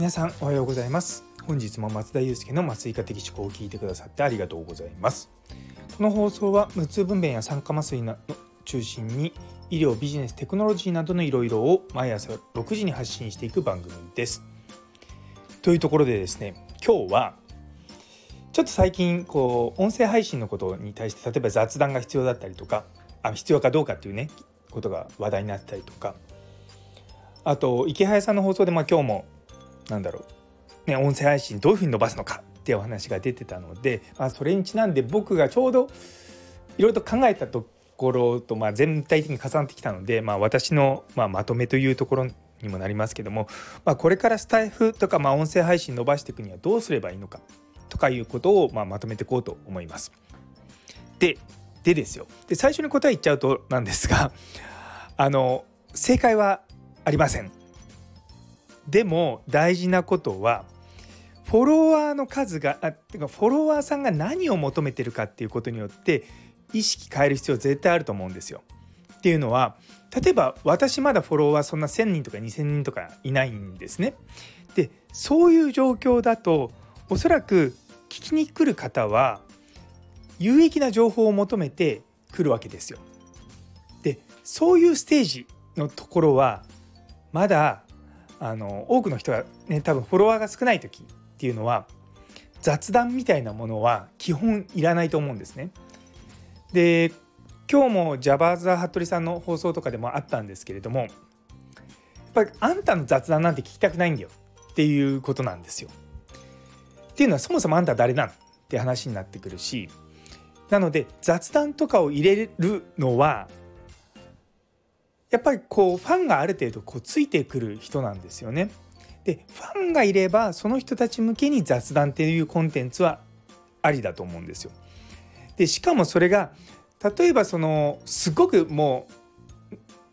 皆さんおはようございます。本日も松田祐介の麻酔科的思考を聞いてくださってありがとうございます。この放送は無痛分娩や酸化麻酔の中心に医療ビジネステクノロジーなどのいろいろを毎朝6時に発信していく番組です。というところでですね今日はちょっと最近こう音声配信のことに対して例えば雑談が必要だったりとかあ必要かどうかっていうねことが話題になったりとかあと池早さんの放送でまあ今日もなんだろう、ね、音声配信どういうふうに伸ばすのかってお話が出てたので、まあ、それにちなんで僕がちょうどいろいろと考えたところとまあ全体的に重なってきたので、まあ、私のまあまとめというところにもなりますけども、まあ、これからスタイフとかまあ音声配信伸ばしていくにはどうすればいいのかとかいうことをまあまとめていこうと思います。ででですよで最初に答え言っちゃうとなんですがあの正解はありません。でも大事なことはフォロワーの数があてかフォロワーさんが何を求めてるかっていうことによって意識変える必要絶対あると思うんですよ。っていうのは例えば私まだフォロワーそんな1,000人とか2,000人とかいないんですね。でそういう状況だとおそらく聞きに来る方は有益な情報を求めて来るわけですよ。でそういうステージのところはまだあの多くの人がね多分フォロワーが少ない時っていうのは雑談みたいなものは基本いらないと思うんですね。で今日もジャバーザ・服部さんの放送とかでもあったんですけれどもやっぱりあんたの雑談なんて聞きたくないんだよっていうことなんですよ。っていうのはそもそもあんた誰なんって話になってくるしなので雑談とかを入れるのはやっぱりこうファンがある程度こうついてくる人なんですよね。でファンがいればその人たち向けに雑談っていうコンテンツはありだと思うんですよ。でしかもそれが例えばそのすごくも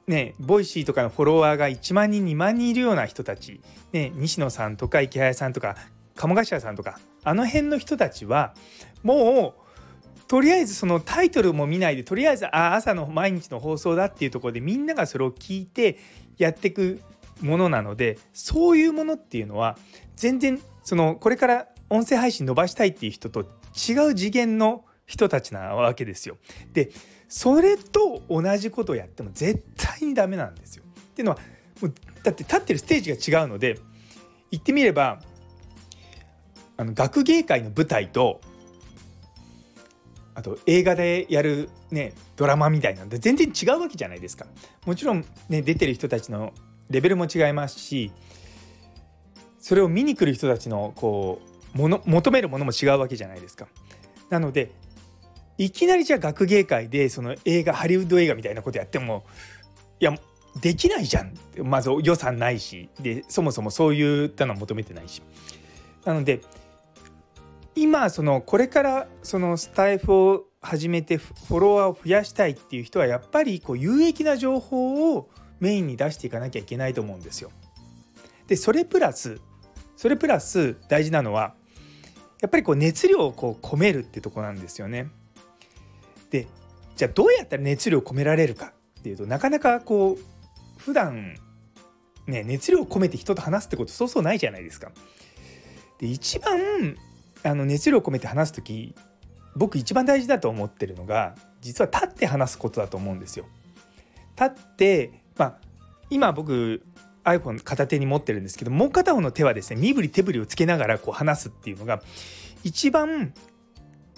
うねボイシーとかのフォロワーが1万人2万人いるような人たち、ね、西野さんとか池早さんとか鴨頭さんとかあの辺の人たちはもうとりあえずそのタイトルも見ないでとりあえずあ朝の毎日の放送だっていうところでみんながそれを聞いてやっていくものなのでそういうものっていうのは全然そのこれから音声配信伸ばしたいっていう人と違う次元の人たちなわけですよ。でそれと同じことをやっても絶対にダメなんですよ。っていうのはもうだって立ってるステージが違うので言ってみればあの学芸会の舞台とあと映画でやるねドラマみたいなんで全然違うわけじゃないですか。もちろんね出てる人たちのレベルも違いますしそれを見に来る人たちのこうもの求めるものも違うわけじゃないですか。なのでいきなりじゃあ学芸会でその映画ハリウッド映画みたいなことやってもいやできないじゃんまず予算ないしでそもそもそういったの求めてないし。なので今そのこれからそのスタイフを始めてフォロワーを増やしたいっていう人はやっぱりこう有益な情報をメインに出していかなきゃいけないと思うんですよ。でそれプラスそれプラス大事なのはやっぱりこう熱量をこう込めるってとこなんですよね。でじゃあどうやったら熱量を込められるかっていうとなかなかこう普段ね熱量を込めて人と話すってことそうそうないじゃないですか。で一番あの熱量を込めて話す時僕一番大事だと思ってるのが実は立って話すことだと思うんですよ。立ってまあ今僕 iPhone 片手に持ってるんですけどもう片方の手はですね身振り手振りをつけながらこう話すっていうのが一番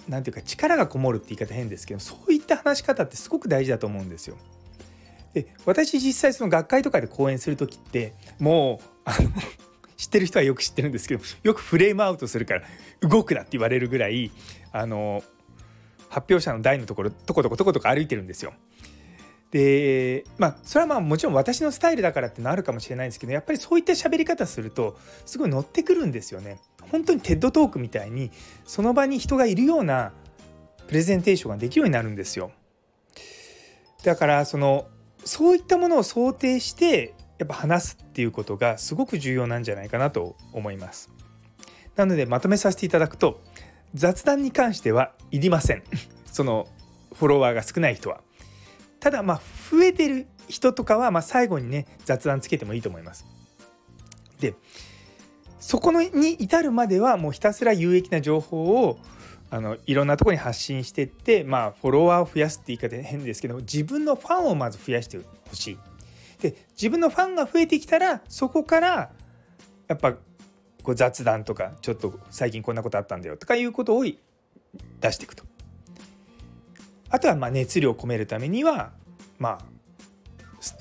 何ていうか力がこもるって言い方変ですけどそういった話し方ってすごく大事だと思うんですよ。で私実際その学会とかで講演する時ってもうあの知ってる人はよく知ってるんですけどよくフレームアウトするから動くなって言われるぐらいあの発表者の台のところとことことことこ歩いてるんですよ。でまあそれはまあもちろん私のスタイルだからってのあるかもしれないんですけどやっぱりそういった喋り方するとすごい乗ってくるんですよね。本当にテッドトークみたいにその場に人がいるようなプレゼンテーションができるようになるんですよ。だからそのそういったものを想定してやっぱ話すっていうことがすごく重要なんじゃないかなと思います。なのでまとめさせていただくと雑談に関してはいりません。そのフォロワーが少ない人は。ただまあ増えてる人とかはま最後にね雑談つけてもいいと思います。でそこのに至るまではもうひたすら有益な情報をあのいろんなところに発信していってまあフォロワーを増やすって言い方変ですけど自分のファンをまず増やしてほしい。で自分のファンが増えてきたらそこからやっぱこう雑談とかちょっと最近こんなことあったんだよとかいうことを出していくと。あとはまあ熱量を込めるためにはまあ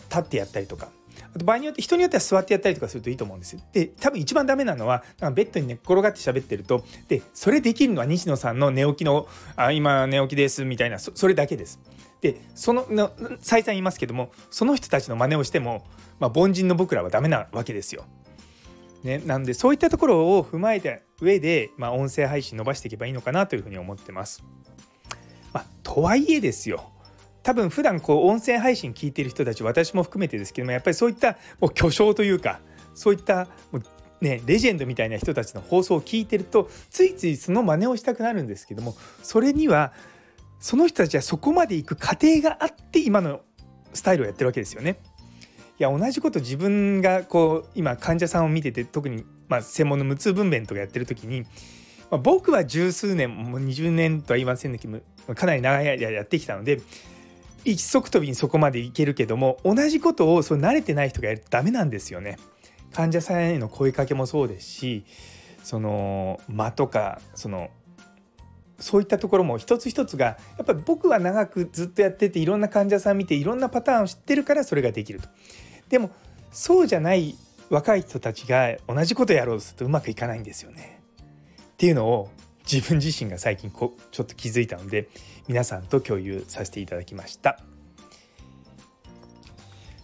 立ってやったりとかあと場合によって人によっては座ってやったりとかするといいと思うんですよ。で多分一番ダメなのはベッドに寝っ転がって喋ってるとでそれできるのは西野さんの寝起きの「あ今寝起きです」みたいなそれだけです。でそのの再三言いますけどもその人たちの真似をしても、まあ、凡人の僕らはダメなわけですよ。ね、なんでそういったところを踏まえた上で、まあ、音声配信伸ばしていけばいいのかなというふうに思ってます。まあ、とはいえですよ多分普段こう音声配信聞いてる人たち私も含めてですけどもやっぱりそういったもう巨匠というかそういったもうね、レジェンドみたいな人たちの放送を聞いてるとついついその真似をしたくなるんですけどもそれにはその人たちはそこまで行く過程があって今のスタイルをやってるわけですよね。いや同じこと自分がこう今患者さんを見てて特にま専門の無痛分娩とかやってる時に、ま、僕は十数年もう20年とは言いませんけどかなり長い間やってきたので一足飛びにそこまでいけるけども同じことをそ慣れてない人がやるとダメなんですよね。患者さんへの声かけもそうですしその間とかそのそういったところも一つ一つがやっぱり僕は長くずっとやってていろんな患者さん見ていろんなパターンを知ってるからそれができると。でもそうじゃない若い人たちが同じことやろうとするとうまくいかないんですよね。っていうのを自分自身が最近こちょっと気づいたので皆さんと共有させていただきました。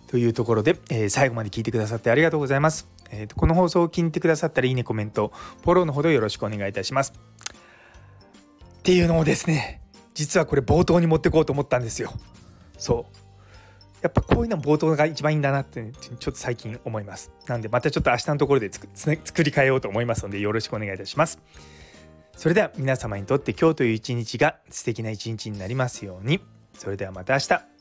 というところで、えー、最後まで聞いてくださってありがとうございます。えーと、この放送を気に入ってくださったらいいねコメントフォローのほどよろしくお願いいたします。っていうのをですね実はこれ冒頭に持ってこうと思ったんですよ。そうやっぱこういうの冒頭が一番いいんだなって、ちょっと最近思います。なんでまたちょっと明日のところで作り変えようと思いますのでよろしくお願いいたします。それでは皆様にとって今日という一日が素敵な一日になりますように。それではまた明日。